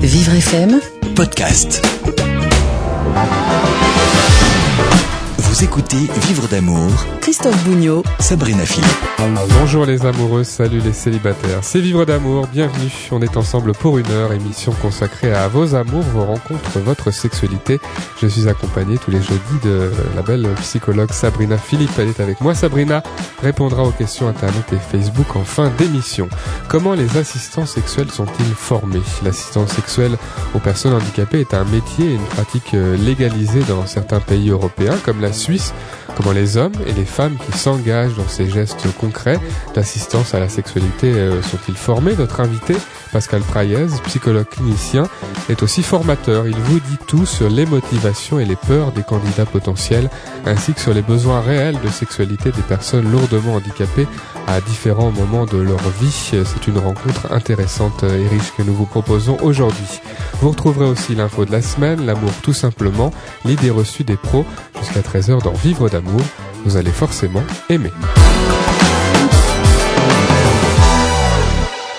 Vivre FM podcast. Vous écoutez Vivre d'amour, Christophe Bougnot Sabrina Philippe. Bonjour les amoureux, salut les célibataires. C'est Vivre d'amour, bienvenue. On est ensemble pour une heure, émission consacrée à vos amours, vos rencontres, votre sexualité. Je suis accompagné tous les jeudis de la belle psychologue Sabrina Philippe. Elle est avec moi. Sabrina répondra aux questions internet et Facebook en fin d'émission. Comment les assistants sexuels sont-ils formés? L'assistance sexuelle aux personnes handicapées est un métier et une pratique euh, légalisée dans certains pays européens comme la Suisse comment les hommes et les femmes qui s'engagent dans ces gestes concrets d'assistance à la sexualité euh, sont-ils formés? Notre invité, Pascal Praillez, psychologue clinicien, est aussi formateur. Il vous dit tout sur les motivations et les peurs des candidats potentiels, ainsi que sur les besoins réels de sexualité des personnes lourdement handicapées à différents moments de leur vie. C'est une rencontre intéressante et riche que nous vous proposons aujourd'hui. Vous retrouverez aussi l'info de la semaine, l'amour tout simplement, l'idée reçue des pros, jusqu'à 13h dans Vivre d'amour vous allez forcément aimer.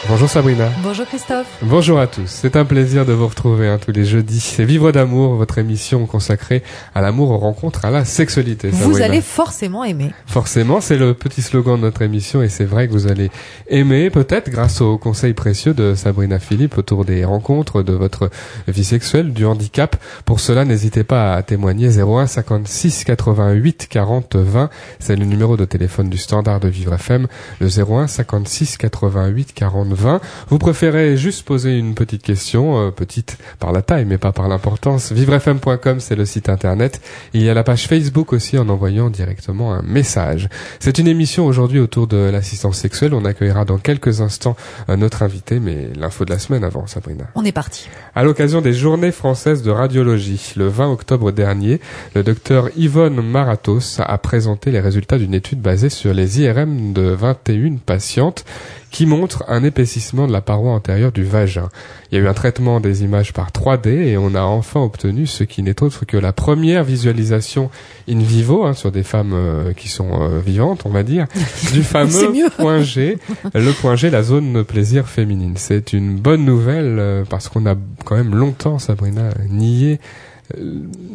Bonjour Sabrina. Bonjour Christophe. Bonjour à tous. C'est un plaisir de vous retrouver hein, tous les jeudis. C'est Vivre d'amour, votre émission consacrée à l'amour, aux rencontres, à la sexualité. Vous allez forcément aimer. Forcément, c'est le petit slogan de notre émission et c'est vrai que vous allez aimer peut-être grâce aux conseils précieux de Sabrina Philippe autour des rencontres, de votre vie sexuelle, du handicap. Pour cela, n'hésitez pas à témoigner 01 56 88 40 20. C'est le numéro de téléphone du standard de Vivre FM, le 01 56 88 40 20. Vous préférez juste poser une petite question, euh, petite par la taille mais pas par l'importance. Vivrefm.com, c'est le site internet. Il y a la page Facebook aussi en envoyant directement un message. C'est une émission aujourd'hui autour de l'assistance sexuelle. On accueillera dans quelques instants notre invité, mais l'info de la semaine avant, Sabrina. On est parti. À l'occasion des Journées françaises de radiologie, le 20 octobre dernier, le docteur Yvonne Maratos a présenté les résultats d'une étude basée sur les IRM de 21 patientes qui montre un épaississement de la paroi antérieure du vagin. Il y a eu un traitement des images par 3D et on a enfin obtenu ce qui n'est autre que la première visualisation in vivo hein, sur des femmes euh, qui sont euh, vivantes, on va dire, du fameux point G, le point G, la zone de plaisir féminine. C'est une bonne nouvelle euh, parce qu'on a quand même longtemps, Sabrina, nié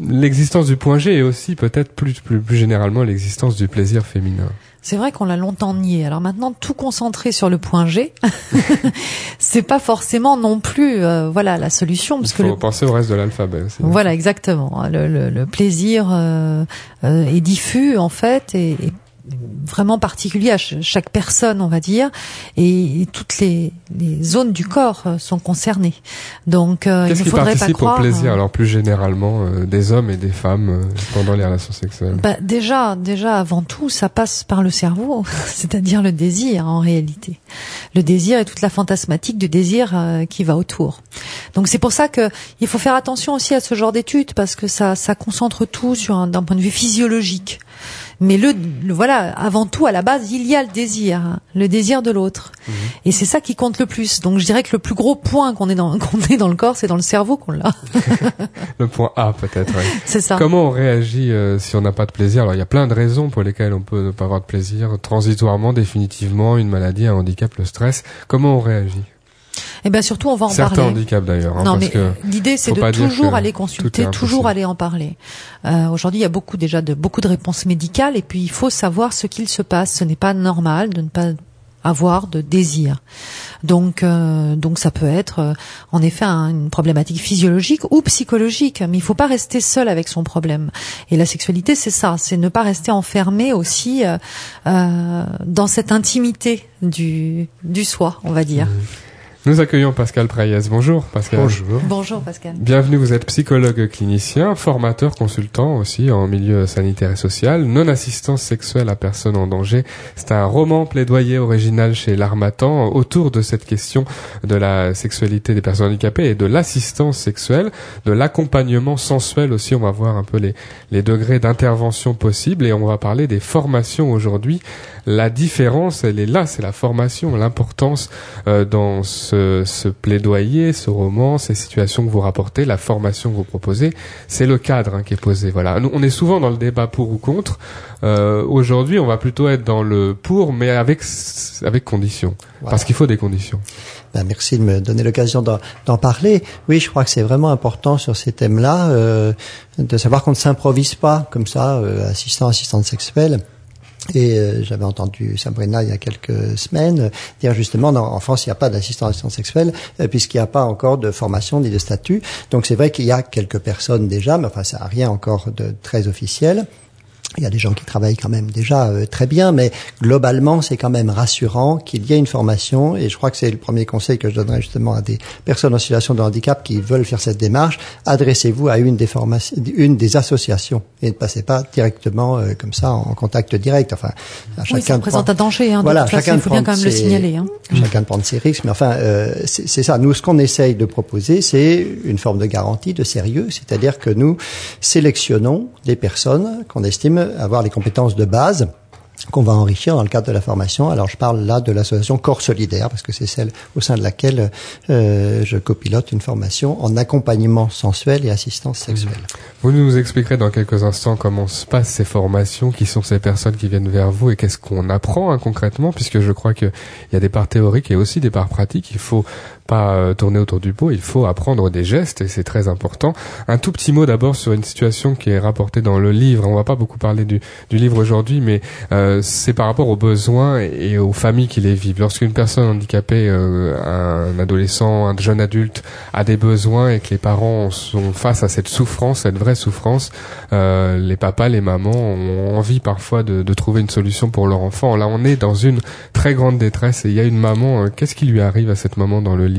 l'existence du point G et aussi peut-être plus, plus, plus généralement l'existence du plaisir féminin. C'est vrai qu'on l'a longtemps nié. Alors maintenant, tout concentrer sur le point G, c'est pas forcément non plus, euh, voilà, la solution, Il parce que faut le, penser au reste de l'alphabet voilà, exactement. Le, le- le plaisir euh, euh, est diffus en fait et, et vraiment particulier à ch- chaque personne, on va dire, et, toutes les, les zones du corps euh, sont concernées. Donc, euh, il Qu'est-ce ne qui faudrait pas participe croire. au plaisir euh, alors plus généralement euh, des hommes et des femmes euh, pendant les relations sexuelles? Bah, déjà, déjà avant tout, ça passe par le cerveau, c'est-à-dire le désir en réalité. Le désir et toute la fantasmatique du désir euh, qui va autour. Donc c'est pour ça que il faut faire attention aussi à ce genre d'études parce que ça, ça concentre tout sur un, d'un point de vue physiologique. Mais le, le- voilà, avant tout, à la base, il y a le désir, hein, le désir de l'autre, et c'est ça qui compte le plus. Donc je dirais que le plus gros point qu'on est dans qu'on est dans le corps, c'est dans le cerveau qu'on l'a. Le point A peut-être. ouais. C'est ça. Comment on réagit euh, si on n'a pas de plaisir? Alors il y a plein de raisons pour lesquelles on peut ne pas avoir de plaisir, transitoirement, définitivement, une maladie, un handicap, le stress. Comment on réagit? Et ben surtout, on va en Certains parler. handicaps d'ailleurs, hein, non, parce mais l'idée c'est de toujours aller consulter, toujours aller en parler. Euh, Aujourd'hui, il y a beaucoup déjà de beaucoup de réponses médicales et puis il faut savoir ce qu'il se passe. Ce n'est pas normal de ne pas avoir de désir. Donc, euh, donc ça peut être euh, en effet un- une problématique physiologique ou psychologique, mais il faut pas rester seul avec son problème. Et la sexualité, c'est ça, c'est ne pas rester enfermé aussi euh, euh, dans cette intimité du du soi, on va dire. Nous accueillons Pascal Praillez. Bonjour Pascal. Bonjour. Bonjour Pascal. Bienvenue, vous êtes psychologue clinicien, formateur, consultant aussi en milieu sanitaire et social, non-assistance sexuelle à personne en danger. C'est un roman plaidoyer original chez l'Armatan autour de cette question de la sexualité des personnes handicapées et de l'assistance sexuelle, de l'accompagnement sensuel aussi. On va voir un peu les, les degrés d'intervention possibles et on va parler des formations aujourd'hui La différence, elle est là, c'est la formation, l'importance euh, dans ce, ce plaidoyer, ce roman, ces situations que vous rapportez, la formation que vous proposez, c'est le cadre hein, qui est posé. Voilà, Nous, on est souvent dans le débat pour ou contre. Euh, Aujourd'hui, on va plutôt être dans le pour, mais avec avec conditions, Voilà. parce qu'il faut des conditions. Ben, merci de me donner l'occasion d'en parler. Oui, je crois que c'est vraiment important sur ces thèmes-là euh, de savoir qu'on ne s'improvise pas comme ça, euh, assistant, assistante sexuelle. Et euh, j'avais entendu Sabrina il y a quelques semaines dire justement non, en France il n'y a pas assistant sexuelle euh, puisqu'il n'y a pas encore de formation ni de statut. Donc c'est vrai qu'il y a quelques personnes déjà, mais enfin ça n'a rien encore de très officiel. Il y a des gens qui travaillent quand même déjà euh, très bien, mais globalement, c'est quand même rassurant qu'il y ait une formation. Et je crois que c'est le premier conseil que je donnerais justement à des personnes en situation de handicap qui veulent faire cette démarche. Adressez-vous à une des formations, une des associations et ne passez pas directement euh, comme ça en contact direct. Enfin, à Oui, chacun ça de représente prendre- un danger. Hein, de voilà, toute façon, chacun il faut bien quand même prendre le ses- signaler. Hein. chacun de prendre ses risques. Mais enfin, euh, c'est ça. Nous, ce qu'on essaye de proposer, c'est une forme de garantie, de sérieux. C'est-à-dire que nous sélectionnons des personnes qu'on estime avoir les compétences de base qu'on va enrichir dans le cadre de la formation. Alors je parle là de l'association Corps Solidaire parce que c'est celle au sein de laquelle euh, je copilote une formation en accompagnement sensuel et assistance sexuelle. Vous nous expliquerez dans quelques instants comment se passent ces formations, qui sont ces personnes qui viennent vers vous et qu'est-ce qu'on apprend hein, concrètement, puisque je crois qu'il y a des parts théoriques et aussi des parts pratiques. Il faut pas euh, tourner autour du pot, il faut apprendre des gestes et c'est très important. Un tout petit mot d'abord sur une situation qui est rapportée dans le livre. On va pas beaucoup parler du, du livre aujourd'hui, mais euh, c'est par rapport aux besoins et aux familles qui les vivent. Lorsqu'une personne handicapée, euh, un adolescent, un jeune adulte a des besoins et que les parents sont face à cette souffrance, cette vraie souffrance, euh, les papas, les mamans ont envie parfois de, de trouver une solution pour leur enfant. Là, on est dans une très grande détresse et il y a une maman. euh, Qu'est-ce qui lui arrive à cette maman dans le livre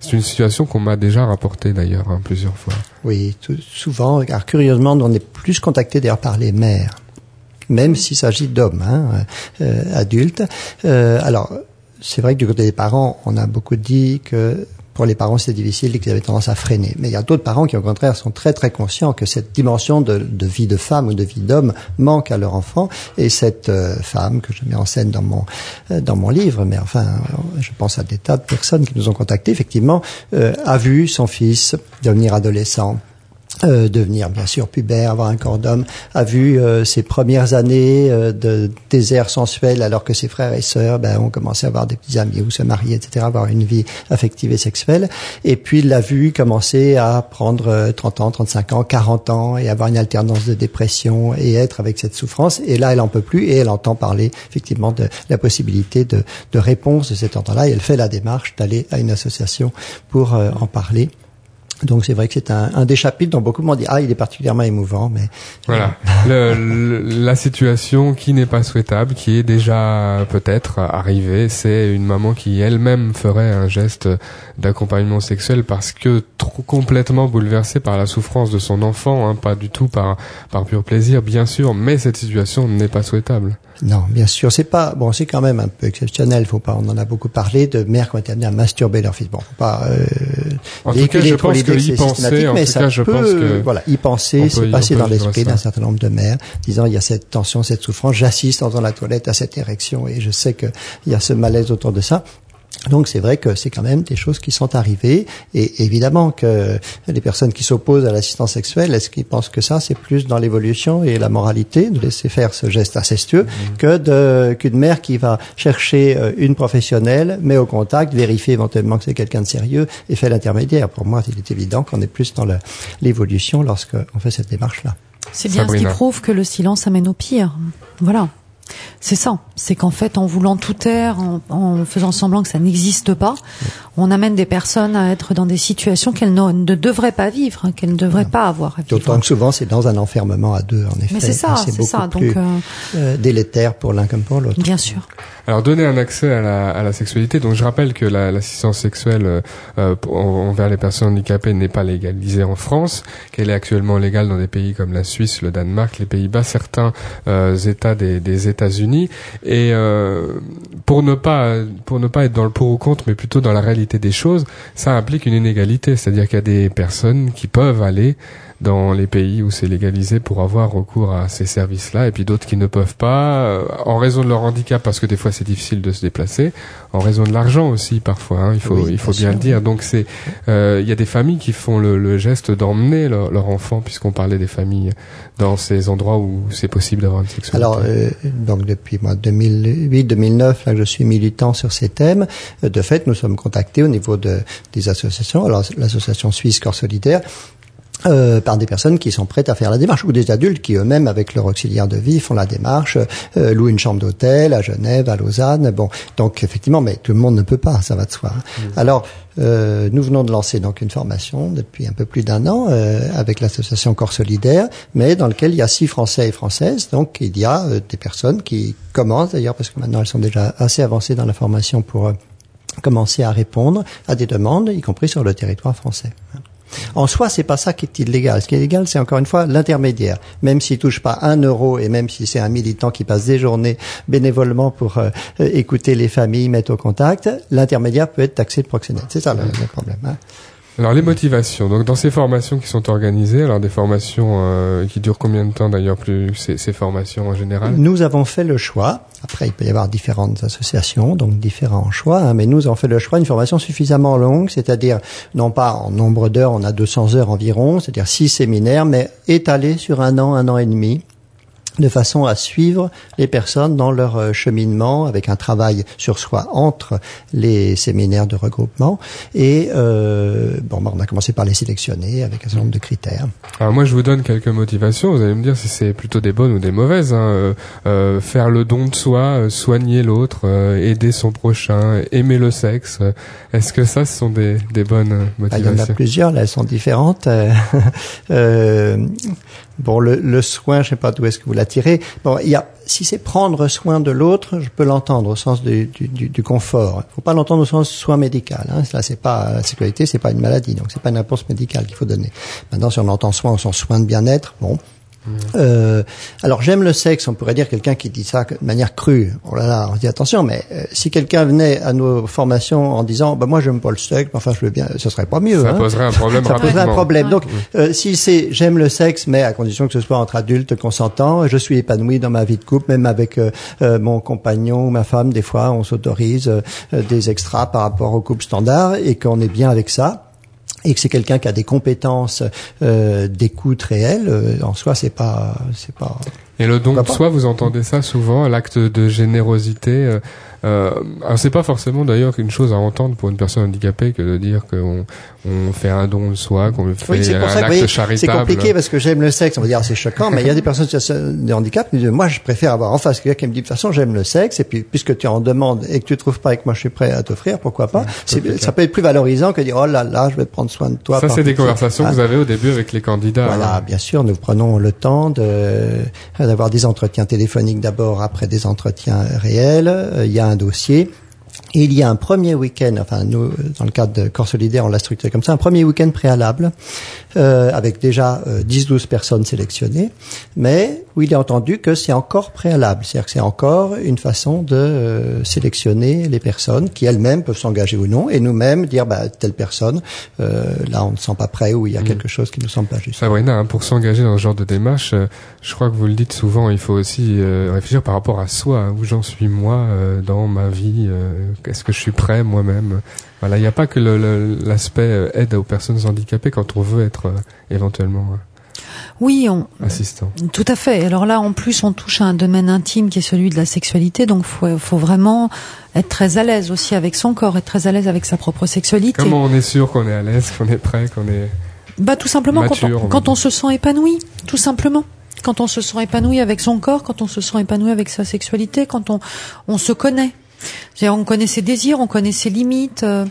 C'est une situation qu'on m'a déjà rapportée d'ailleurs hein, plusieurs fois. Oui, souvent, car curieusement, on est plus contacté d'ailleurs par les mères, même s'il s'agit d'hommes hein, euh, adultes. Euh, alors, c'est vrai que du côté des parents, on a beaucoup dit que pour les parents c'est difficile et qu'ils avaient tendance à freiner. Mais il y a d'autres parents qui au contraire sont très très conscients que cette dimension de, vie de femme ou de vie d'homme manque à leur enfant. Et cette euh, femme que je mets en scène dans mon euh, dans mon livre, mais enfin je pense à des tas de personnes qui nous ont contactés, effectivement, euh, a vu son fils devenir adolescent euh, devenir bien sûr pubère, avoir un corps d'homme, a vu euh, ses premières années euh, de désert sensuel alors que ses frères et sœurs ben, ont commencé à avoir des petits amis ou se marier, etc., avoir une vie affective et sexuelle. Et puis l'a vu commencer à prendre euh, 30 ans, 35 ans, 40 ans et avoir une alternance de dépression et être avec cette souffrance. Et là, elle en peut plus et elle entend parler effectivement de la possibilité de, de réponse de cet temps-là. Et elle fait la démarche d'aller à une association pour euh, en parler. Donc c'est vrai que c'est un, un des chapitres dont beaucoup m'ont dit ah il est particulièrement émouvant mais Voilà, le, le- la situation qui n'est pas souhaitable, qui est déjà peut-être arrivée, c'est une maman qui elle-même ferait un geste d'accompagnement sexuel parce que trop complètement bouleversée par la souffrance de son enfant, hein, pas du tout par par pur plaisir, bien sûr, mais cette situation n'est pas souhaitable. non bien sûr c'est pas bon c'est quand même un peu exceptionnel faut pas on en a beaucoup parlé de mères qui ont été amenées à masturber leur fils. Bon faut pas euh, En tout cas, je pense systématique en mais tout ça cas, je peut pense que voilà y penser c'est passé dans l'esprit d'un certain nombre de mères disant il y a cette tension cette souffrance j'assiste dans la toilette à cette érection et je sais que il y a ce malaise autour de ça donc c'est vrai que c'est quand même des choses qui sont arrivées et évidemment que les personnes qui s'opposent à l'assistance sexuelle, est-ce qu'ils pensent que ça c'est plus dans l'évolution et la moralité de laisser faire ce geste incestueux que de qu'une mère qui va chercher euh, une professionnelle, met au contact, vérifie éventuellement que c'est quelqu'un de sérieux et fait l'intermédiaire. Pour moi, il est évident qu'on est plus dans le- l'évolution lorsqu'on fait cette démarche-là. C'est bien ce qui prouve que le silence amène au pire. Voilà. C'est ça. C'est qu'en fait, en voulant tout taire, en, faisant semblant que ça n'existe pas, on amène des personnes à être dans des situations qu'elles ne, ne devraient pas vivre, hein, qu'elles ne devraient pas avoir à vivre. D'autant que souvent c'est dans un enfermement à deux, en effet. Mais c'est ça, c'est ça. beaucoup Donc, plus, euh, euh, délétère pour l'un comme pour l'autre. bien sûr. Alors donner un accès à la, à la sexualité. Donc je rappelle que la- l'assistance sexuelle euh, euh, envers les personnes handicapées n'est pas légalisée en France, qu'elle est actuellement légale dans des pays comme la Suisse, le Danemark, les Pays-Bas, certains euh, États des, des États-Unis. Et euh, pour ne pas pour ne pas être dans le pour ou contre, mais plutôt dans la réalité des choses, ça implique une inégalité. C'est-à-dire qu'il y a des personnes qui peuvent aller dans les pays où c'est légalisé pour avoir recours à ces services-là, et puis d'autres qui ne peuvent pas, euh, en raison de leur handicap, parce que des fois c'est difficile de se déplacer, en raison de l'argent aussi parfois, hein, il faut, Oui, il faut bien le dire. Donc c'est, euh, il y a des familles qui font le, le geste d'emmener leur, leur enfant, puisqu'on parlait des familles dans ces endroits où c'est possible d'avoir une sexualité. Alors, euh, donc depuis moi 2008-2009, là je suis militant sur ces thèmes. Euh, De fait, nous sommes contactés au niveau de, des associations. Alors, l'association suisse Corps Solidaire. Euh, par des personnes qui sont prêtes à faire la démarche ou des adultes qui eux-mêmes avec leur auxiliaire de vie font la démarche, euh, louent une chambre d'hôtel à Genève, à Lausanne. Bon, donc effectivement, mais tout le monde ne peut pas, ça va de soi. hein. Alors, euh, nous venons de lancer donc une formation depuis un peu plus d'un an euh, avec l'association Corps Solidaire, mais dans lequel il y a six Français et Françaises. Donc il y a euh, des personnes qui commencent d'ailleurs parce que maintenant elles sont déjà assez avancées dans la formation pour euh, commencer à répondre à des demandes, y compris sur le territoire français. En soi, c'est pas ça qui est illégal. Ce qui est illégal, c'est encore une fois l'intermédiaire. Même s'il touche pas un euro et même si c'est un militant qui passe des journées bénévolement pour euh, écouter les familles, mettre au contact, l'intermédiaire peut être taxé de proxénète. C'est ça le, le problème. hein. Alors les motivations. Donc dans ces formations qui sont organisées, alors des formations euh, qui durent combien de temps d'ailleurs plus ces, ces formations en général? Nous avons fait le choix. Après, il peut y avoir différentes associations, donc différents choix, hein, mais nous avons fait le choix d'une formation suffisamment longue, c'est-à-dire non pas en nombre d'heures, on a 200 heures environ, c'est-à-dire six séminaires, mais étalés sur un an, un an et demi de façon à suivre les personnes dans leur euh, cheminement avec un travail sur soi entre les séminaires de regroupement et euh, bon bah, on a commencé par les sélectionner avec un certain nombre de critères. Alors moi je vous donne quelques motivations, vous allez me dire si c'est plutôt des bonnes ou des mauvaises. Hein. Euh, euh, faire le don de soi, euh, soigner l'autre, euh, aider son prochain, aimer le sexe. Est-ce que ça ce sont des, des bonnes euh, Ah, il y en a motivations? plusieurs, là elles sont différentes. Euh, euh, bon, le, le soin, je sais pas d'où est-ce que vous l'attirez. Bon, il y a, si c'est prendre soin de l'autre, je peux l'entendre au sens du, du, du, du confort. Il faut pas l'entendre au sens soin médical. Hein. Là, c'est pas la sécurité, c'est pas une maladie, donc c'est pas une réponse médicale qu'il faut donner. Maintenant, si on entend soin au sens soin de bien-être, bon. Euh, alors j'aime le sexe, on pourrait dire quelqu'un qui dit ça de manière crue. Oh là là, on se dit attention, mais euh, si quelqu'un venait à nos formations en disant, bah moi j'aime pas le sexe, enfin je veux bien, ce serait pas mieux. Ça hein. poserait un problème Ça poserait un problème. Donc, euh, si c'est j'aime le sexe, mais à condition que ce soit entre adultes consentants, je suis épanoui dans ma vie de couple, même avec euh, euh, mon compagnon ou ma femme. Des fois, on s'autorise euh, des extras par rapport au couple standard et qu'on est bien avec ça. Et que c'est quelqu'un qui a des compétences euh, d'écoute réelle, euh, en soi, c'est pas, c'est pas. Et le don de soi, vous entendez ça souvent, l'acte de générosité. Euh, euh, alors c'est pas forcément d'ailleurs une chose à entendre pour une personne handicapée que de dire qu'on on fait un don de soi, qu'on fait Oui, c'est un ça acte voyez, c'est charitable. compliqué parce que j'aime le sexe. On va dire c'est choquant, mais il y a des personnes de handicap qui disent moi je préfère avoir en face quelqu'un qui me dit de toute façon j'aime le sexe et puis puisque tu en demandes et que tu trouves pas et que moi je suis prêt à t'offrir, pourquoi pas? C'est- Ça peut être plus valorisant que de dire oh là là je vais prendre soin de toi. Ça, c'est des conversations que vous avez au début avec les candidats. Voilà, hein. bien sûr, nous prenons le temps de d'avoir des entretiens téléphoniques d'abord, après des entretiens réels. Euh, Il y a dossier. Et il y a un premier week-end, enfin nous, dans le cadre de Corps Solidaire, on l'a structuré comme ça, un premier week-end préalable, euh, avec déjà euh, 10-12 personnes sélectionnées, mais où il est entendu que c'est encore préalable, c'est-à-dire que c'est encore une façon de euh, sélectionner les personnes qui elles-mêmes peuvent s'engager ou non, et nous-mêmes dire, bah, telle personne, euh, là on ne sent pas prêt ou il y a quelque chose qui ne nous semble pas juste. Sabrina, hein, pour s'engager dans ce genre de démarche, euh, je crois que vous le dites souvent, il faut aussi euh, réfléchir par rapport à soi, hein, où j'en suis moi euh, dans ma vie, euh, est-ce que je suis prêt moi-même? Voilà, il n'y a pas que l'aspect euh, aide aux personnes handicapées quand on veut être euh, éventuellement euh, Oui, on, assistant. Tout à fait. Alors là, en plus, on touche à un domaine intime qui est celui de la sexualité, donc faut, faut vraiment être très à l'aise aussi avec son corps, être très à l'aise avec sa propre sexualité. Comment on est sûr qu'on est à l'aise, qu'on est prêt, qu'on est... Bah tout simplement Mature, quand, on quand on se sent épanoui, tout simplement. Quand on se sent épanoui avec son corps, quand on se sent épanoui avec sa sexualité, quand on, on se connaît. C'est-à-dire, on connaît ses désirs, on connaît ses limites. euh,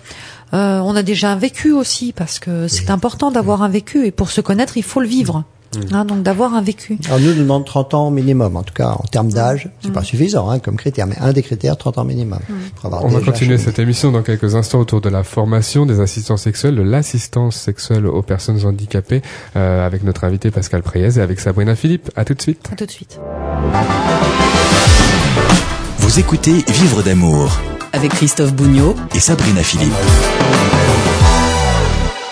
euh, on a déjà un vécu aussi, parce que c'est important d'avoir un vécu. Et pour se connaître, il faut le vivre. Mm. Hein, donc d'avoir un vécu. Alors nous, nous demandons 30 ans minimum, en tout cas en termes d'âge, c'est pas suffisant hein, comme critère, mais un des critères, 30 ans minimum. Pour avoir On va continuer cette émission dans quelques instants autour de la formation des assistants sexuels, de l'assistance sexuelle aux personnes handicapées, euh, avec notre invité Pascal Priez et avec Sabrina Philippe. À tout de suite. À tout de suite. Vous écoutez Vivre d'amour avec Christophe Bougnot et Sabrina Philippe.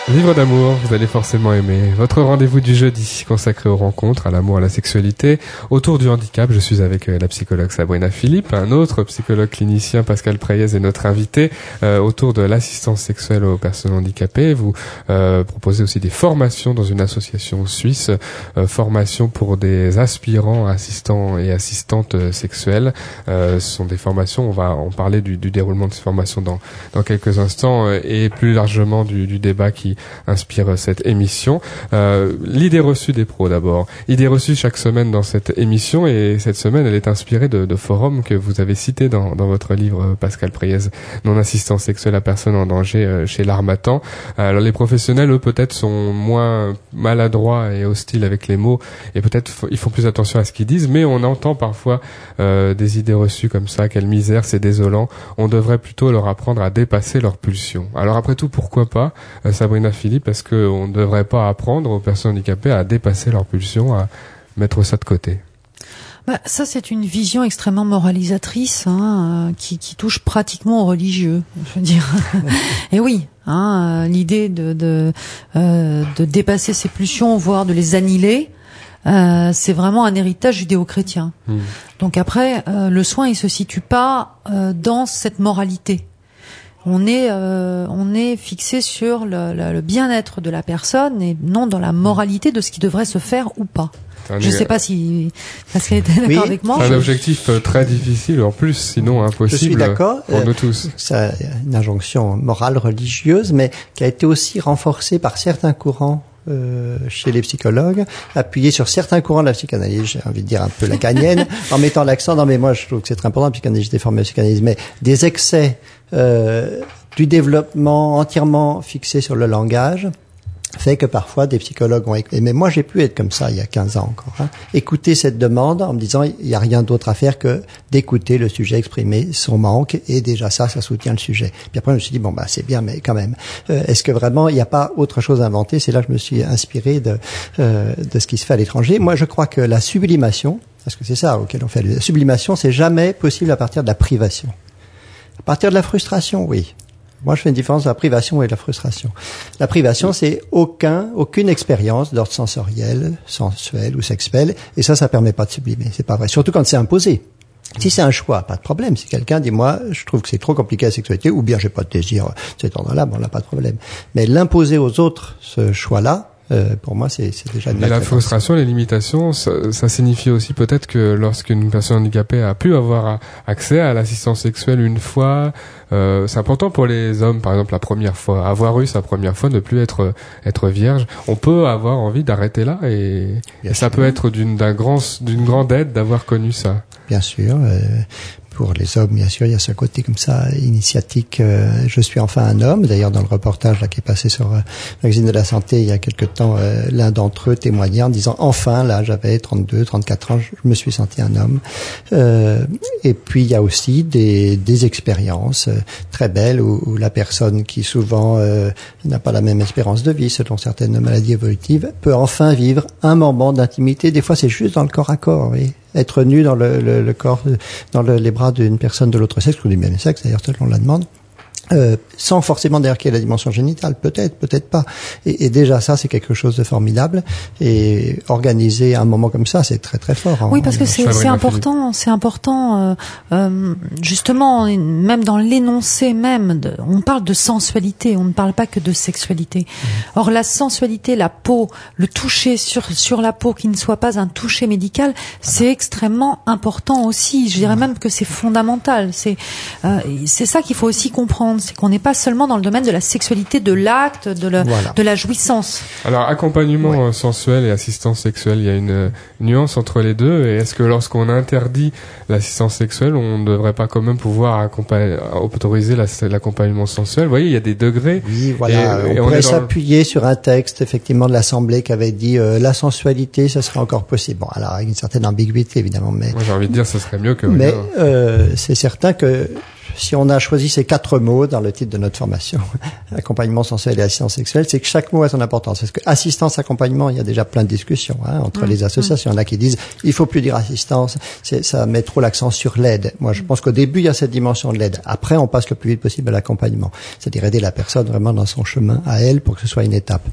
Livre d'amour, vous allez forcément aimer. Votre rendez-vous du jeudi, consacré aux rencontres, à l'amour, à la sexualité. Autour du handicap, je suis avec euh, la psychologue Sabrina Philippe, un autre psychologue clinicien, Pascal Preyez, est notre invité. Euh, autour de l'assistance sexuelle aux personnes handicapées, vous euh, proposez aussi des formations dans une association suisse, euh, formations pour des aspirants assistants et assistantes sexuelles. ce sont des formations, on va en parler du, du déroulement de ces formations dans, dans quelques instants, et plus largement du, du débat qui inspire cette émission. Euh, L'idée reçue des pros d'abord. Idée reçue chaque semaine dans cette émission et cette semaine elle est inspirée de, forums que vous avez cités dans, dans votre livre euh, Pascal Priez, non-assistance sexuelle à personne en danger euh, chez l'Armatan. Alors les professionnels eux peut-être sont moins maladroits et hostiles avec les mots et peut-être ils font plus attention à ce qu'ils disent mais on entend parfois des idées reçues comme ça, quelle misère, c'est désolant. On devrait plutôt leur apprendre à dépasser leurs pulsions. Alors après tout pourquoi pas Sabrina Philippe, est-ce qu'on ne devrait pas apprendre aux personnes handicapées à dépasser leurs pulsions, à mettre ça de côté? Bah, ça, c'est une vision extrêmement moralisatrice hein, euh, qui, qui, touche pratiquement aux religieux. Je veux dire. Et oui, hein, euh, l'idée de, de, euh, de dépasser ces pulsions, voire de les annihiler, euh, c'est vraiment un héritage judéo-chrétien. Mmh. Donc après, euh, le soin, il se situe pas euh, dans cette moralité on est euh, on est fixé sur le, le, le bien-être de la personne et non dans la moralité de ce qui devrait se faire ou pas. Je ne sais pas si Pascal était d'accord oui, avec moi. C'est un objectif euh, très difficile en plus, sinon impossible Je suis d'accord. pour nous tous. C'est une injonction morale religieuse, mais qui a été aussi renforcée par certains courants euh, chez les psychologues, appuyé sur certains courants de la psychanalyse, j'ai envie de dire un peu la canienne, en mettant l'accent, non mais moi je trouve que c'est très important, la psychanalyse, j'étais formé la psychanalyse, mais des excès euh, du développement entièrement fixé sur le langage, fait que parfois des psychologues ont écouté. Mais moi, j'ai pu être comme ça il y a 15 ans encore. Hein. Écouter cette demande en me disant il n'y a rien d'autre à faire que d'écouter le sujet exprimer son manque et déjà ça, ça soutient le sujet. Puis après, je me suis dit bon bah c'est bien, mais quand même, euh, est-ce que vraiment il n'y a pas autre chose à inventer? C'est là que je me suis inspiré de euh, de ce qui se fait à l'étranger. Moi, je crois que la sublimation, parce que c'est ça auquel on fait la sublimation, c'est jamais possible à partir de la privation. Partir de la frustration, oui. Moi, je fais une différence entre la privation et la frustration. La privation, c'est aucun, aucune expérience d'ordre sensoriel, sensuel ou sexuel, et ça, ça permet pas de sublimer. C'est pas vrai. Surtout quand c'est imposé. Si c'est un choix, pas de problème. Si quelqu'un dit moi, je trouve que c'est trop compliqué la sexualité, ou bien j'ai pas de désir cet ordre-là, bon, là, pas de problème. Mais l'imposer aux autres, ce choix-là, euh, pour moi, c'est déjà une Et la frustration, les limitations, ça, ça signifie aussi peut-être que lorsqu'une personne handicapée a pu avoir accès à l'assistance sexuelle une fois, euh, c'est important pour les hommes, par exemple, la première fois, avoir eu sa première fois, ne plus être être vierge. On peut avoir envie d'arrêter là, et, et ça peut être d'une d'un grand d'une grande aide d'avoir connu ça. Bien sûr. Euh, pour les hommes, bien sûr, il y a ce côté comme ça initiatique. Euh, je suis enfin un homme. D'ailleurs, dans le reportage là qui est passé sur euh, magazine de la santé il y a quelque temps, euh, l'un d'entre eux témoignait en disant enfin là, j'avais 32, 34 ans, je me suis senti un homme. Euh, et puis il y a aussi des, des expériences très belles où, où, la personne qui souvent n'a pas la même espérance de vie selon certaines maladies évolutives peut enfin vivre un moment d'intimité. Des fois, c'est juste dans le corps à corps. Oui être nu dans le, le, le corps, dans le, les bras d'une personne de l'autre sexe ou du même sexe, d'ailleurs selon la demande. Euh, sans forcément derrière qu'il y ait la dimension génitale, peut-être, peut-être pas. Et, et, déjà ça, c'est quelque chose de formidable. Et organiser un moment comme ça, c'est très très fort. Hein. Oui, parce que c'est important, c'est important. Euh, euh, justement, même dans l'énoncé même, de, on parle de sensualité, on ne parle pas que de sexualité. Mmh. Or, la sensualité, la peau, le toucher sur sur la peau, qui ne soit pas un toucher médical, c'est extrêmement important aussi. Je dirais mmh. même que c'est fondamental. C'est euh, c'est ça qu'il faut aussi comprendre c'est qu'on n'est pas seulement dans le domaine de la sexualité, de l'acte, de, le, voilà. de la jouissance. Alors, accompagnement ouais. sensuel et assistance sexuelle, il y a une nuance entre les deux. Et est-ce que lorsqu'on interdit l'assistance sexuelle, on ne devrait pas quand même pouvoir autoriser l'accompagnement sensuel? Vous voyez, il y a des degrés. Oui, voilà. Et, et on, on pourrait s'appuyer le... sur un texte, effectivement, de l'Assemblée qui avait dit euh, la sensualité, ça serait encore possible. Bon, alors, avec une certaine ambiguïté, évidemment. Mais Moi, j'ai envie de dire, ça serait mieux que... Mais euh, c'est certain que si on a choisi ces quatre mots dans le titre de notre formation, accompagnement sensuel et assistance sexuelle, c'est que chaque mot a son importance. Parce que assistance, accompagnement, il y a déjà plein de discussions hein, entre les associations. Il y en a qui disent il faut plus dire assistance, ça met trop l'accent sur l'aide. Moi, je pense qu'au début, il y a cette dimension de l'aide. Après, on passe le plus vite possible à l'accompagnement, c'est-à-dire aider la personne vraiment dans son chemin à elle pour que ce soit une étape.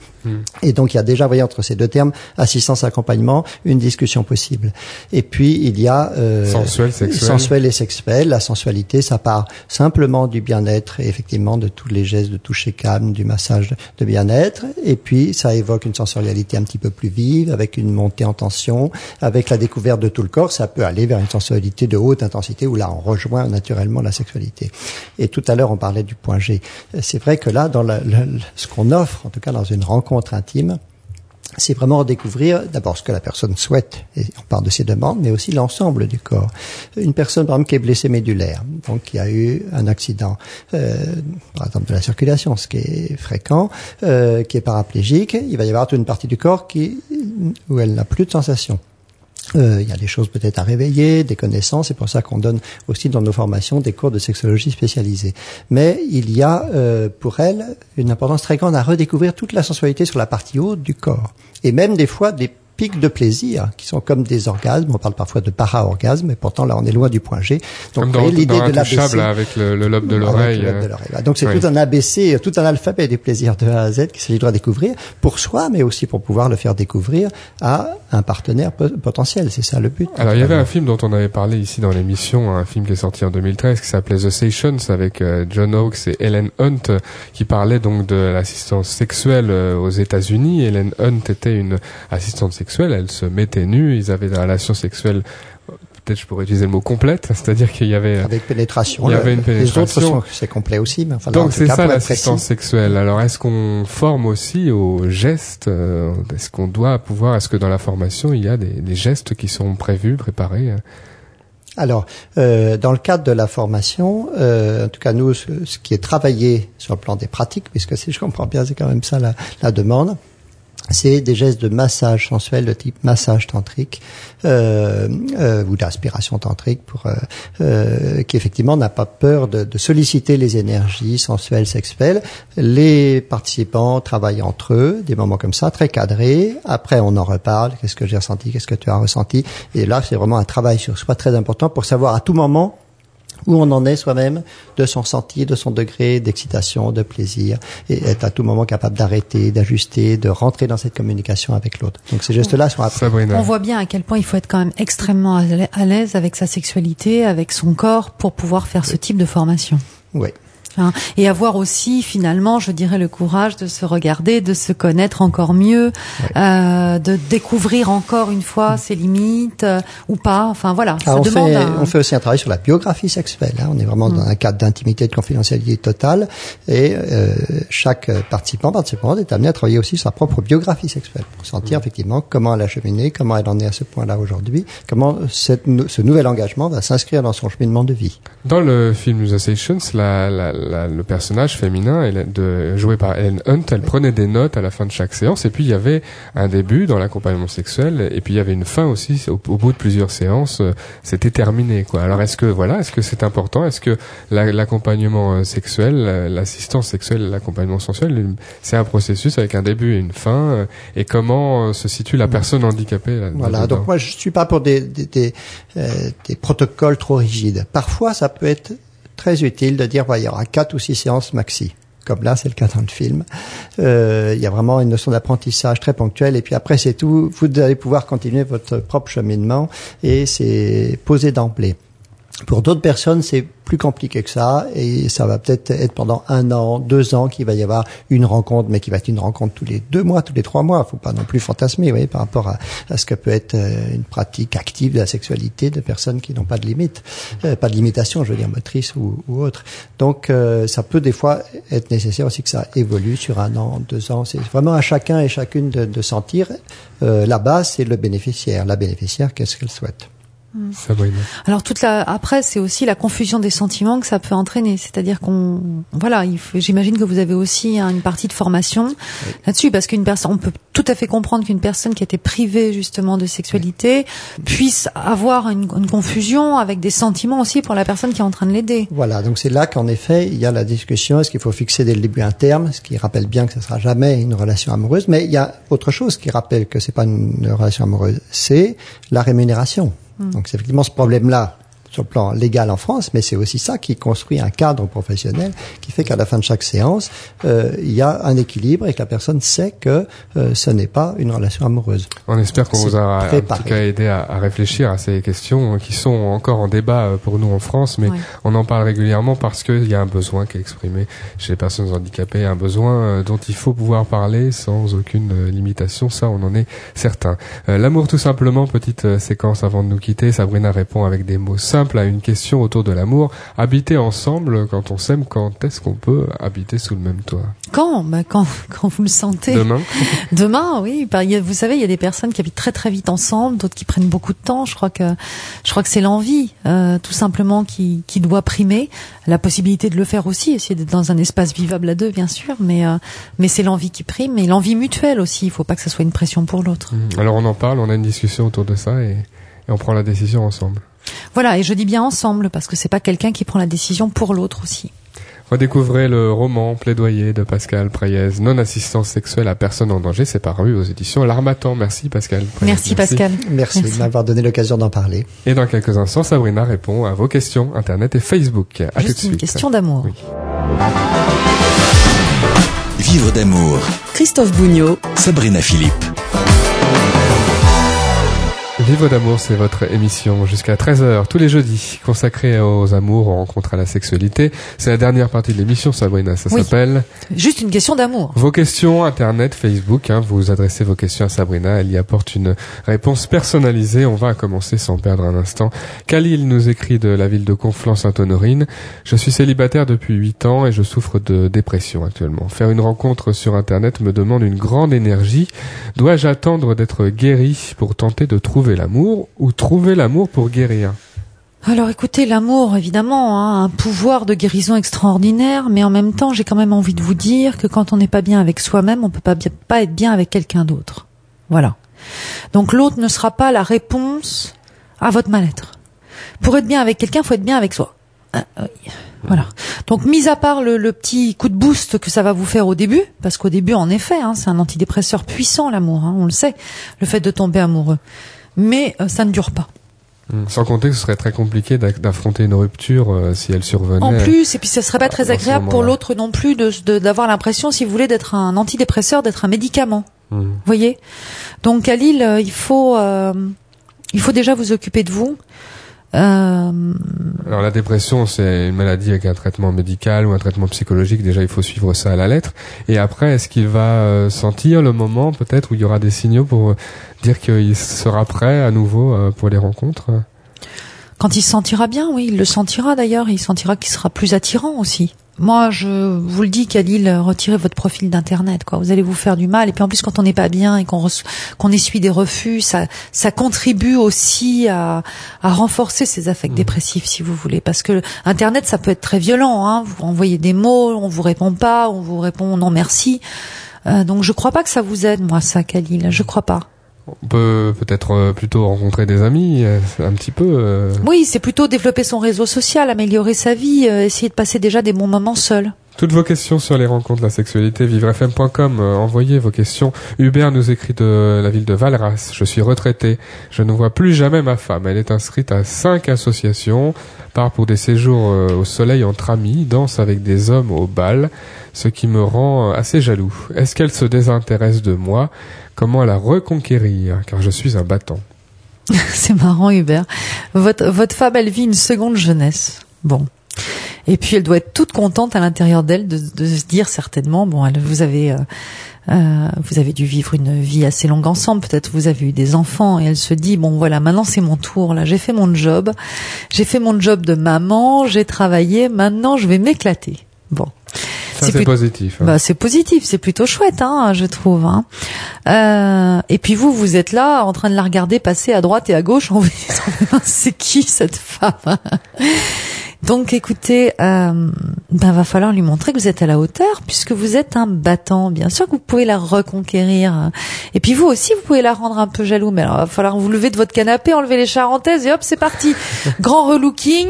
Et donc, il y a déjà, voyez, entre ces deux termes, assistance, accompagnement, une discussion possible. Et puis, il y a euh, sensuel, sexuel. sensuel et sexuel. La sensualité, ça part simplement du bien-être et effectivement de tous les gestes de toucher calme, du massage de bien-être. Et puis, ça évoque une sensorialité un petit peu plus vive, avec une montée en tension, avec la découverte de tout le corps. Ça peut aller vers une sensualité de haute intensité où là, on rejoint naturellement la sexualité. Et tout à l'heure, on parlait du point G. C'est vrai que là, dans ce qu'on offre, en tout cas dans une rencontre intime, c'est vraiment découvrir d'abord ce que la personne souhaite, et on parle de ses demandes, mais aussi l'ensemble du corps. Une personne, par exemple, qui est blessée médulaire, donc qui a eu un accident, euh, par exemple de la circulation, ce qui est fréquent, euh, qui est paraplégique, il va y avoir toute une partie du corps qui, où elle n'a plus de sensation. Euh, il y a des choses peut-être à réveiller, des connaissances. C'est pour ça qu'on donne aussi dans nos formations des cours de sexologie spécialisés. Mais il y a euh, pour elle une importance très grande à redécouvrir toute la sensualité sur la partie haute du corps. Et même des fois des pics de plaisir qui sont comme des orgasmes. On parle parfois de para-orgasme, mais pourtant là on est loin du point G. Donc l'idée de l'ABC avec le, le, lobe de l'oreille. Euh, Donc c'est tout un ABC, tout un alphabet des plaisirs de A à Z qu'il s'agit de découvrir pour soi, mais aussi pour pouvoir le faire découvrir à un partenaire potentiel. C'est ça le but. Alors il y avait un film dont on avait parlé ici dans l'émission, un film qui est sorti en 2013 qui s'appelait The Sessions avec euh, John Hawkes et Ellen Hunt qui parlait donc de l'assistance sexuelle euh, aux États-Unis. Ellen Hunt était une assistante sexuelle, elle se mettait nue, ils avaient des relations sexuelles peut-être je pourrais utiliser le mot complète, c'est-à-dire qu'il y avait avec pénétration. Il y avait une pénétration. c'est complet aussi, mais enfin. Donc c'est ça l'assistance sexuelle. Alors est-ce qu'on forme aussi aux gestes euh, Est-ce qu'on doit pouvoir Est-ce que dans la formation il y a des, des gestes qui sont prévus, préparés alors, euh, dans le cadre de la formation, euh, en tout cas nous, ce, qui est travaillé sur le plan des pratiques, puisque si je comprends bien, c'est quand même ça la, la demande, c'est des gestes de massage sensuel de type massage tantrique euh, euh, ou d'inspiration tantrique pour euh, euh, qui effectivement n'a pas peur de, de, solliciter les énergies sensuelles sexuelles. Les participants travaillent entre eux des moments comme ça très cadrés. Après on en reparle. Qu'est-ce que j'ai ressenti? Qu'est-ce que tu as ressenti? Et là c'est vraiment un travail sur soi très important pour savoir à tout moment où on en est soi-même de son senti, de son degré d'excitation, de plaisir, et être à tout moment capable d'arrêter, d'ajuster, de rentrer dans cette communication avec l'autre. Donc ces gestes-là sont après. On voit bien à quel point il faut être quand même extrêmement à l'aise avec sa sexualité, avec son corps, pour pouvoir faire ce type de formation. Oui. Hein, et avoir aussi finalement, je dirais, le courage de se regarder, de se connaître encore mieux, euh, de découvrir encore une fois ses limites euh, ou pas. Enfin voilà, ça on, demande fait, on fait aussi un travail sur la biographie sexuelle. Hein. On est vraiment dans mm. un cadre d'intimité, de confidentialité totale, et euh, chaque participant, participante est amené à travailler aussi sur sa propre biographie sexuelle pour sentir mm. effectivement comment elle a cheminé, comment elle en est à ce point-là aujourd'hui, comment cette, ce nouvel engagement va s'inscrire dans son cheminement de vie. Dans le film The Sessions, la, la le personnage féminin de, joué par Ellen Hunt, elle prenait des notes à la fin de chaque séance et puis il y avait un début dans l'accompagnement sexuel et puis il y avait une fin aussi au, bout de plusieurs séances, euh, c'était terminé quoi. Alors est-ce que voilà, est-ce que c'est important? Est-ce que l'accompagnement euh, sexuel, l'assistance sexuelle, l'accompagnement sensuel, c'est un processus avec un début et une fin euh, et comment se situe la personne handicapée là, Voilà, donc moi je suis pas pour des, des protocoles trop rigides. Parfois ça peut être très utile de dire, voilà, il y aura quatre ou six séances maxi. Comme là, c'est le cas dans le film. Euh, il y a vraiment une notion d'apprentissage très ponctuelle. Et puis après, c'est tout. Vous allez pouvoir continuer votre propre cheminement et c'est posé d'emblée. Pour d'autres personnes, c'est plus compliqué que ça et ça va peut-être être pendant un an, deux ans qu'il va y avoir une rencontre, mais qui va être une rencontre tous les deux mois, tous les trois mois. Faut pas non plus fantasmer, vous voyez, par rapport à, ce que peut être euh, une pratique active de la sexualité de personnes qui n'ont pas de limite, euh, pas de limitation, je veux dire motrice ou, ou autre. Donc euh, ça peut des fois être nécessaire aussi que ça évolue sur un an, deux ans. C'est vraiment à chacun et chacune de, de sentir. la base, c'est le bénéficiaire. La bénéficiaire, qu'est-ce qu'elle souhaite? Sabrina. Alors toute la après c'est aussi la confusion des sentiments que ça peut entraîner, c'est-à-dire qu'on voilà, faut- j'imagine que vous avez aussi hein, une partie de formation là-dessus parce qu'une personne on peut tout à fait comprendre qu'une personne qui a été privée justement de sexualité puisse avoir une, une confusion avec des sentiments aussi pour la personne qui est en train de l'aider. Voilà, donc c'est là qu'en effet, il y a la discussion, est-ce qu'il faut fixer dès le début un terme, ce qui rappelle bien que ce sera jamais une relation amoureuse, mais il y a autre chose qui rappelle que c'est pas une relation amoureuse, c'est la rémunération. Donc c'est effectivement ce problème-là sur le plan légal en France, mais c'est aussi ça qui construit un cadre professionnel qui fait qu'à la fin de chaque séance, euh, il y a un équilibre et que la personne sait que euh, ce n'est pas une relation amoureuse. On espère qu'on vous a en tout cas aidé à, à réfléchir à ces questions qui sont encore en débat euh, pour nous en France, mais Ouais. on en parle régulièrement parce qu'il y a un besoin qui est exprimé chez les personnes handicapées, un besoin euh, dont il faut pouvoir parler sans aucune euh, limitation, ça on en est certain. Euh, L'amour tout simplement, petite séquence avant de nous quitter, Sabrina répond avec des mots simples à une question autour de l'amour. Habiter ensemble quand on s'aime, quand est-ce qu'on peut habiter sous le même toit? Quand? Bah quand quand vous le sentez. Demain Demain, oui. Vous savez, il y a des personnes qui habitent très très vite ensemble, d'autres qui prennent beaucoup de temps. Je crois que je crois que c'est l'envie, euh, tout simplement, qui, qui doit primer. La possibilité de le faire aussi, essayer d'être dans un espace vivable à deux, bien sûr, mais euh, mais c'est l'envie qui prime et l'envie mutuelle aussi. Il faut pas que ça soit une pression pour l'autre. Mm. Alors on en parle, on a une discussion autour de ça et, et on prend la décision ensemble. Voilà, et je dis bien ensemble parce que c'est pas quelqu'un qui prend la décision pour l'autre aussi. Redécouvrez le roman Plaidoyer de Pascal Praillez, Non-assistance sexuelle à personne en danger, c'est paru aux éditions L'Armatan. Merci Pascal. Merci, Pascal. Merci, Merci. de m'avoir donné l'occasion d'en parler. Et dans quelques instants, Sabrina répond à vos questions Internet et Facebook. À tout de Juste une suite. question d'amour. Oui. Vivre d'amour. Christophe Bougnot, Sabrina Philippe. Vivre d'amour, c'est votre émission jusqu'à 13h tous les jeudis, consacrée aux amours, aux rencontres à la sexualité. C'est la dernière partie de l'émission, Sabrina, ça Oui. s'appelle Juste une question d'amour. Vos questions, Internet, Facebook, hein, vous adressez vos questions à Sabrina, elle y apporte une réponse personnalisée. On va commencer sans perdre un instant. Khalil nous écrit de la ville de Conflans-Sainte-Honorine. Je suis célibataire depuis 8 ans et je souffre de dépression actuellement. Faire une rencontre sur Internet me demande une grande énergie. Dois-je attendre d'être guéri pour tenter de trouver l'amour ou trouver l'amour pour guérir Alors écoutez, l'amour, évidemment, hein, a un pouvoir de guérison extraordinaire, mais en même temps, j'ai quand même envie de vous dire que quand on n'est pas bien avec soi-même, on peut pas, bien- pas être bien avec quelqu'un d'autre. Voilà. Donc l'autre ne sera pas la réponse à votre mal-être. Pour être bien avec quelqu'un, faut être bien avec soi. Ah. Voilà. Donc, mis à part le, le petit coup de boost que ça va vous faire au début, parce qu'au début, en effet, hein, c'est un antidépresseur puissant, l'amour, hein, on le sait, le fait de tomber amoureux. Mais euh, ça ne dure pas. Hmm. Sans compter que ce serait très compliqué d'affronter une rupture euh, si elle survenait. En plus, et puis ça serait pas très dans ce agréable pour l'autre non plus de de- d'avoir l'impression, si vous voulez, d'être un antidépresseur, d'être un médicament. Vous voyez? Donc à Lille, euh, il faut euh, il faut déjà vous occuper de vous. Euh, Alors la dépression, c'est une maladie avec un traitement médical ou un traitement psychologique. Déjà, il faut suivre ça à la lettre. Et après, est-ce qu'il va euh, sentir le moment peut-être où il y aura des signaux pour euh, dire qu'il sera prêt à nouveau pour les rencontres? Quand il se sentira bien, oui, il le sentira d'ailleurs. Il sentira qu'il sera plus attirant aussi. Moi, je vous le dis, Khalil, retirez votre profil d'internet. Quoi, vous allez vous faire du mal. Et puis en plus, quand on n'est pas bien et qu'on qu'on essuie des refus, ça, ça contribue aussi à, à renforcer ces affects dépressifs, si vous voulez. Parce que internet, ça peut être très violent. Hein. Vous envoyez des mots, on vous répond pas, on vous répond non merci. Euh, donc je crois pas que ça vous aide, moi, ça, Khalil. Je crois pas. On peut peut-être euh, plutôt rencontrer des amis, euh, un petit peu. euh, Oui, c'est plutôt développer son réseau social, améliorer sa vie, essayer de passer déjà des bons moments seul. Toutes vos questions sur les rencontres, la sexualité, vivrefm.com, euh, envoyez vos questions. Hubert nous écrit de la ville de Valras. Je suis retraité. Je ne vois plus jamais ma femme. Elle est inscrite à cinq associations, part pour des séjours euh, au soleil entre amis, danse avec des hommes au bal, ce qui me rend euh, assez jaloux. Est-ce qu'elle se désintéresse de moi? Comment la reconquérir? Car je suis un battant. c'est marrant, Hubert. Votre, votre femme, elle vit une seconde jeunesse. Bon. Et puis elle doit être toute contente à l'intérieur d'elle de, de se dire certainement, bon, elle, vous avez, euh, euh, vous avez dû vivre une vie assez longue ensemble. Peut-être vous avez eu des enfants et elle se dit, bon voilà, maintenant c'est mon tour. Là, j'ai fait mon job, j'ai fait mon job de maman, j'ai travaillé. Maintenant, je vais m'éclater. Bon. C'est c'est plus- positif. hein. Bah, c'est positif, c'est plutôt chouette, hein, je trouve. Hein. Euh, et puis vous, vous êtes là en train de la regarder passer à droite et à gauche en vous disant c'est qui cette femme Donc écoutez, euh, ben va falloir lui montrer que vous êtes à la hauteur puisque vous êtes un battant. Bien sûr que vous pouvez la reconquérir. Et puis vous aussi, vous pouvez la rendre un peu jaloux. Mais alors, va falloir vous lever de votre canapé, enlever les charentaises et hop, c'est parti. Grand relooking.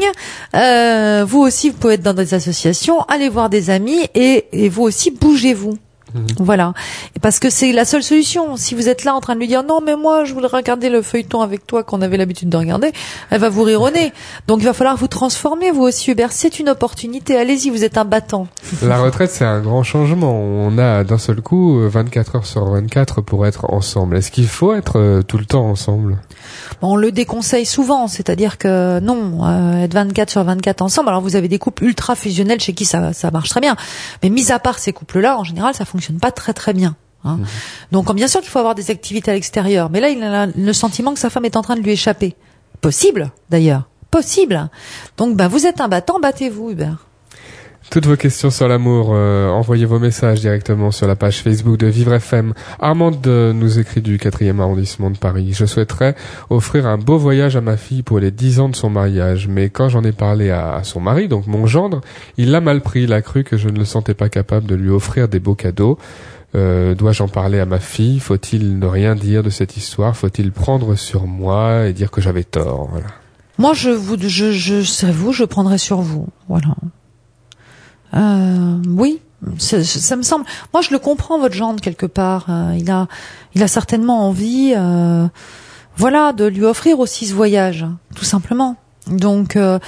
Euh, vous aussi, vous pouvez être dans des associations, aller voir des amis et, et vous aussi, bougez-vous. Mhm. Voilà. Et parce que c'est la seule solution. Si vous êtes là en train de lui dire non mais moi je voudrais regarder le feuilleton avec toi qu'on avait l'habitude de regarder, elle va vous rire au nez. Donc il va falloir vous transformer vous aussi Hubert. C'est une opportunité. Allez-y, vous êtes un battant. La retraite, c'est un grand changement. On a d'un seul coup euh, 24 heures sur 24 pour être ensemble. Est-ce qu'il faut être euh, tout le temps ensemble? On le déconseille souvent, c'est-à-dire que non, euh, être 24 sur 24 ensemble. Alors vous avez des couples ultra fusionnels chez qui ça, ça marche très bien, mais mis à part ces couples-là, en général, ça fonctionne pas très très bien. hein. Donc bien sûr qu'il faut avoir des activités à l'extérieur, mais là il a le sentiment que sa femme est en train de lui échapper. Possible, d'ailleurs, possible. Donc ben vous êtes un battant, battez-vous, Hubert. Toutes vos questions sur l'amour, euh, envoyez vos messages directement sur la page Facebook de Vivre FM. Armande euh, nous écrit du 4e arrondissement de Paris. Je souhaiterais offrir un beau voyage à ma fille pour les 10 ans de son mariage. Mais quand j'en ai parlé à, son mari, donc mon gendre, il l'a mal pris. Il a cru que je ne le sentais pas capable de lui offrir des beaux cadeaux. Euh, Dois-je en parler à ma fille? Faut-il ne rien dire de cette histoire? Faut-il prendre sur moi et dire que j'avais tort? Voilà. Moi, je vous, je, je vous, je prendrais sur vous. Voilà. Euh, oui, ça, ça me semble. Moi, je le comprends votre gendre quelque part. Euh, il a, il a certainement envie, euh, voilà, de lui offrir aussi ce voyage, tout simplement. Donc, euh,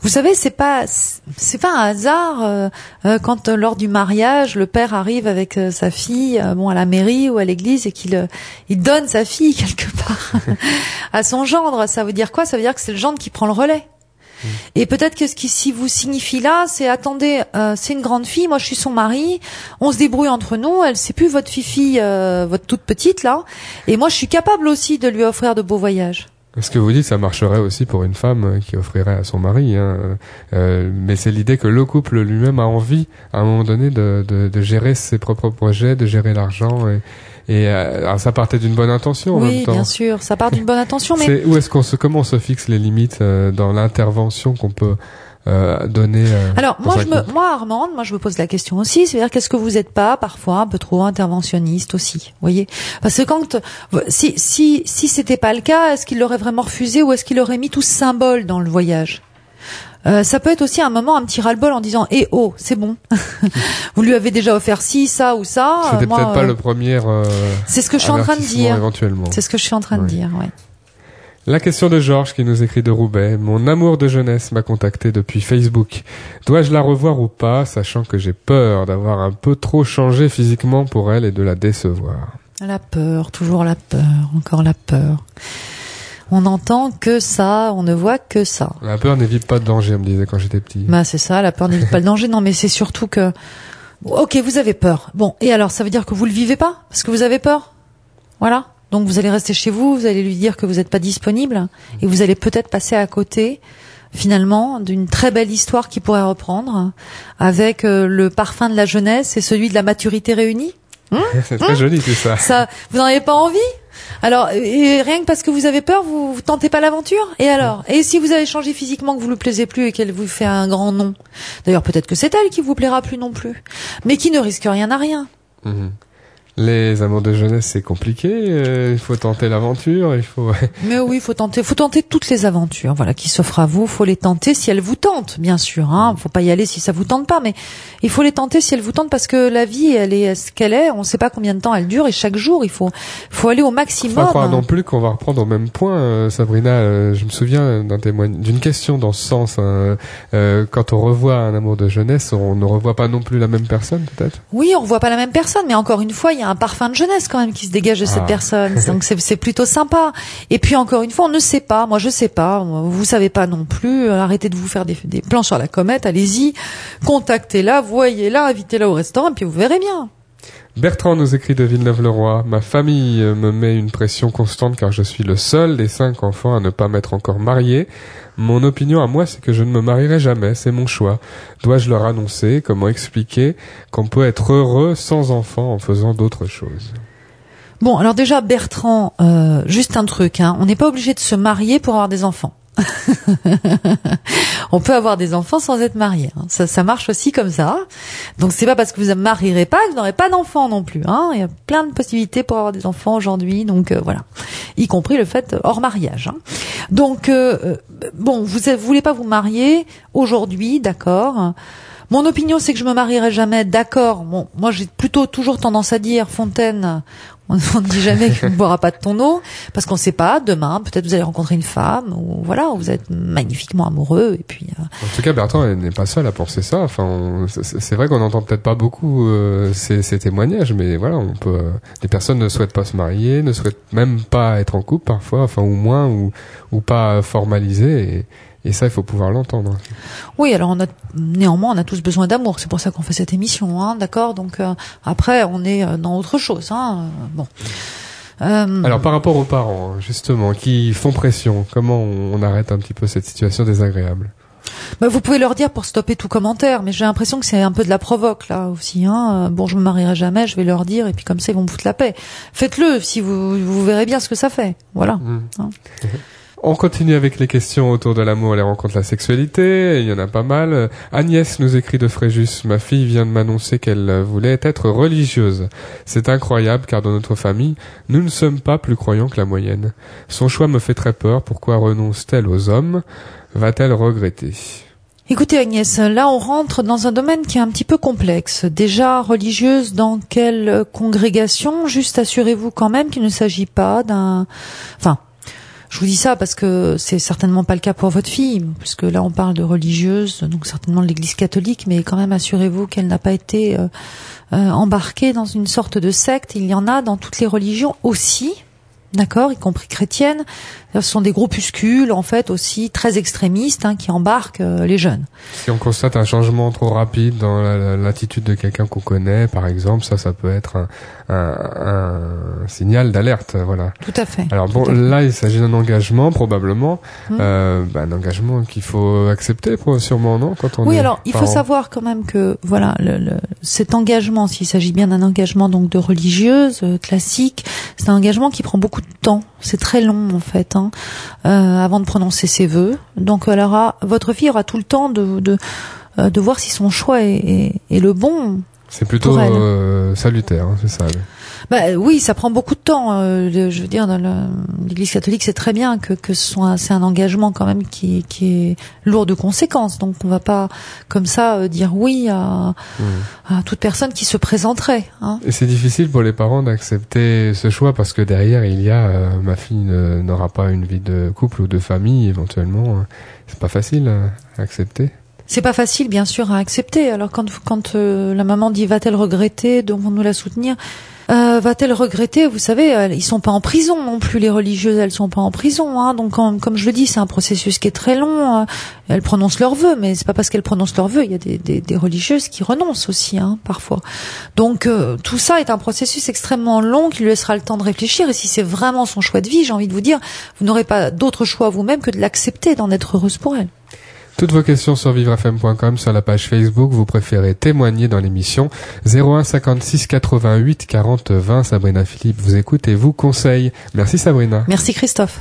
vous savez, c'est pas, c'est pas un hasard euh, euh, quand lors du mariage, le père arrive avec sa fille, bon, à la mairie ou à l'église, et qu'il, il donne sa fille quelque part à son gendre. Ça veut dire quoi? Ça veut dire que c'est le gendre qui prend le relais. Et peut-être que ce qui si vous signifie là, c'est attendez, euh, c'est une grande fille, moi je suis son mari, on se débrouille entre nous, elle c'est plus votre fifi, euh, votre toute petite là, et moi je suis capable aussi de lui offrir de beaux voyages. Ce que vous dites, ça marcherait aussi pour une femme qui offrirait à son mari. Hein. Euh, mais c'est l'idée que le couple lui-même a envie, à un moment donné, de, de, de gérer ses propres projets, de gérer l'argent. Et, et euh, alors ça partait d'une bonne intention en oui, même temps. bien sûr, ça part d'une bonne intention, mais C'est où est-ce qu'on se comment on se fixe les limites euh, dans l'intervention qu'on peut euh, donner euh, Alors moi je me, moi Armande, moi je me pose la question aussi, c'est-à-dire qu'est-ce que vous n'êtes pas parfois un peu trop interventionniste aussi, vous voyez? Parce que quand si si si c'était pas le cas, est-ce qu'il l'aurait vraiment refusé ou est-ce qu'il aurait mis tout ce symbole dans le voyage? Euh, ça peut être aussi un moment, un petit ras-le-bol en disant Eh oh, c'est bon. Vous lui avez déjà offert ci, ça ou ça. C'était euh, peut-être pas euh, le premier. euh, C'est ce que je suis en train de dire. Éventuellement. C'est ce que je suis en train de dire. Ouais. La question de Georges qui nous écrit de Roubaix. Mon amour de jeunesse m'a contacté depuis Facebook. Dois-je la revoir ou pas, sachant que j'ai peur d'avoir un peu trop changé physiquement pour elle et de la décevoir? La peur, toujours la peur, encore la peur. On n'entend que ça, on ne voit que ça. La peur n'évite pas de danger, on me disait quand j'étais petit. Bah c'est ça, la peur n'évite pas le danger. Non, mais c'est surtout que. Ok, vous avez peur. Bon, et alors, ça veut dire que vous le vivez pas? Parce que vous avez peur? Voilà. Donc vous allez rester chez vous, vous allez lui dire que vous n'êtes pas disponible et vous allez peut-être passer à côté finalement d'une très belle histoire qui pourrait reprendre avec euh, le parfum de la jeunesse et celui de la maturité réunis. C'est très joli tout ça. Ça, vous n'en avez pas envie? Alors, rien que parce que vous avez peur, vous, vous tentez pas l'aventure? Et alors? Et si vous avez changé physiquement, que vous lui plaisez plus et qu'elle vous fait un grand nom? D'ailleurs, peut-être que c'est elle qui vous plaira plus non plus, mais qui ne risque rien à rien. Mhm. Les amours de jeunesse, c'est compliqué. euh, il faut tenter l'aventure. Il faut. Mais oui, faut tenter, faut tenter toutes les aventures, voilà, qui s'offrent à vous. Faut les tenter si elles vous tentent, bien sûr. Hein. Faut pas y aller si ça vous tente pas, mais il faut les tenter si elles vous tentent parce que la vie, elle est ce qu'elle est. On sait pas combien de temps elle dure et chaque jour, il faut, faut aller au Faut pas maximum. croire non plus qu'on va reprendre au même point, euh, Sabrina. euh, je me souviens d'un témoignage, d'une question dans ce sens. hein. Quand on revoit un amour de jeunesse, on ne revoit pas non plus la même personne, peut-être? Oui, on voit pas la même personne, mais encore une fois, il y a un parfum de jeunesse quand même qui se dégage de Ah. cette personne. Donc c'est plutôt sympa. Et puis encore une fois, on ne sait pas. Moi, je sais pas. Vous savez pas non plus. Euh, Arrêtez de vous faire des, des plans sur la comète. Allez-y, contactez-la, voyez-la, invitez-la au restaurant, et puis vous verrez bien. Bertrand nous écrit de Villeneuve-le-Roi. Ma famille me met une pression constante car je suis le seul des cinq enfants à ne pas m'être encore marié. Mon opinion à moi, c'est que je ne me marierai jamais. C'est mon choix. Dois-je leur annoncer Comment expliquer qu'on peut être heureux sans enfant en faisant d'autres choses? Bon, alors déjà Bertrand, euh, juste un truc, hein, on n'est pas obligé de se marier pour avoir des enfants. on peut avoir des enfants sans être marié. hein. Ça, ça marche aussi comme ça. Donc c'est pas parce que vous ne marierez pas que vous n'aurez pas d'enfants non plus. Hein. Il y a plein de possibilités pour avoir des enfants aujourd'hui. Donc euh, voilà, y compris le fait hors mariage. hein. Donc euh, euh, bon, vous ne voulez pas vous marier aujourd'hui, d'accord. Mon opinion, c'est que je me marierai jamais. D'accord. Bon, moi, j'ai plutôt toujours tendance à dire, Fontaine, on ne dit jamais qu'on ne boira pas de ton eau, parce qu'on ne sait pas. Demain, peut-être vous allez rencontrer une femme, ou voilà, vous êtes magnifiquement amoureux, et puis. euh, En tout cas, Bertrand n'est pas seul à penser ça. Enfin, c'est vrai qu'on n'entend peut-être pas beaucoup euh, ces, témoignages, mais voilà, on peut. euh, les personnes ne souhaitent pas se marier, ne souhaitent même pas être en couple parfois, enfin ou moins, ou ou pas formaliser. Et ça, il faut pouvoir l'entendre. Oui, alors on a néanmoins on a tous besoin d'amour, c'est pour ça qu'on fait cette émission, hein, d'accord? Donc euh, après on est euh, dans autre chose, hein. euh, Bon. Euh, Alors, par rapport aux parents, hein, justement, qui font pression, comment on, on arrête un petit peu cette situation désagréable? Bah, vous pouvez leur dire pour stopper tout commentaire, mais j'ai l'impression que c'est un peu de la provoque là aussi. Hein. Euh, Bon, je me marierai jamais, je vais leur dire et puis comme ça ils vont me foutre la paix. Faites-le, si vous vous verrez bien ce que ça fait. Voilà. Hein. On continue avec les questions autour de l'amour, les rencontres, la sexualité. Il y en a pas mal. Agnès nous écrit de Fréjus. Ma fille vient de m'annoncer qu'elle voulait être religieuse. C'est incroyable car dans notre famille, nous ne sommes pas plus croyants que la moyenne. Son choix me fait très peur. Pourquoi renonce-t-elle aux hommes? Va-t-elle regretter? Écoutez Agnès, là on rentre dans un domaine qui est un petit peu complexe. Déjà religieuse dans quelle congrégation? Juste assurez-vous quand même qu'il ne s'agit pas d'un... Enfin, je vous dis ça parce que c'est certainement pas le cas pour votre fille, puisque là on parle de religieuse, donc certainement de l'Église catholique, mais quand même assurez-vous qu'elle n'a pas été euh, euh, embarquée dans une sorte de secte. Il y en a dans toutes les religions aussi, d'accord, y compris chrétiennes. Ce sont des groupuscules en fait aussi très extrémistes hein, qui embarquent euh, les jeunes. Si on constate un changement trop rapide dans la- la- l'attitude de quelqu'un qu'on connaît, par exemple, ça, ça peut être un, un- un signal d'alerte. Voilà. Tout à fait. Alors bon, là, il s'agit d'un engagement probablement, Hmm. euh, bah, un engagement qu'il faut accepter, sûrement non, quand on Oui, est alors il faut savoir quand même que voilà le, le- cet engagement, s'il s'agit bien d'un engagement donc de religieuse euh, classique, c'est un engagement qui prend beaucoup de temps. C'est très long en fait, hein, euh, avant de prononcer ses vœux. Donc elle aura, votre fille aura tout le temps de de, euh, de voir si son choix est, est, est le bon. C'est plutôt euh, salutaire, hein, c'est ça. Bah oui, ça prend beaucoup de temps. euh, je veux dire, dans le- l'Église catholique, c'est très bien que que ce soit c'est un engagement quand même qui qui est lourd de conséquences. Donc on va pas comme ça euh, dire oui à, à toute personne qui se présenterait. Hein. Et c'est difficile pour les parents d'accepter ce choix parce que derrière il y a euh, ma fille ne- n'aura pas une vie de couple ou de famille éventuellement. euh, C'est pas facile euh, à accepter. C'est pas facile, bien sûr, à accepter. Alors quand quand euh, la maman dit va-t-elle regretter, devons-nous la soutenir? Euh, Va-t-elle regretter Vous savez, elles- ils sont pas en prison non plus. Les religieuses, elles sont pas en prison. Hein. Donc, comme, je le dis, c'est un processus qui est très long. euh, Elles prononcent leurs vœux, mais c'est pas parce qu'elles prononcent leurs vœux. Il y a des, des, des religieuses qui renoncent aussi, hein, parfois. Donc, euh, tout ça est un processus extrêmement long qui lui laissera le temps de réfléchir. Et si c'est vraiment son choix de vie, j'ai envie de vous dire, vous n'aurez pas d'autre choix vous-même que de l'accepter, d'en être heureuse pour elle. Toutes vos questions sur vivrefm.com, sur la page Facebook, vous préférez témoigner dans l'émission 01 56 88 40 20. Sabrina Philippe vous écoute et vous conseille. Merci Sabrina. Merci Christophe.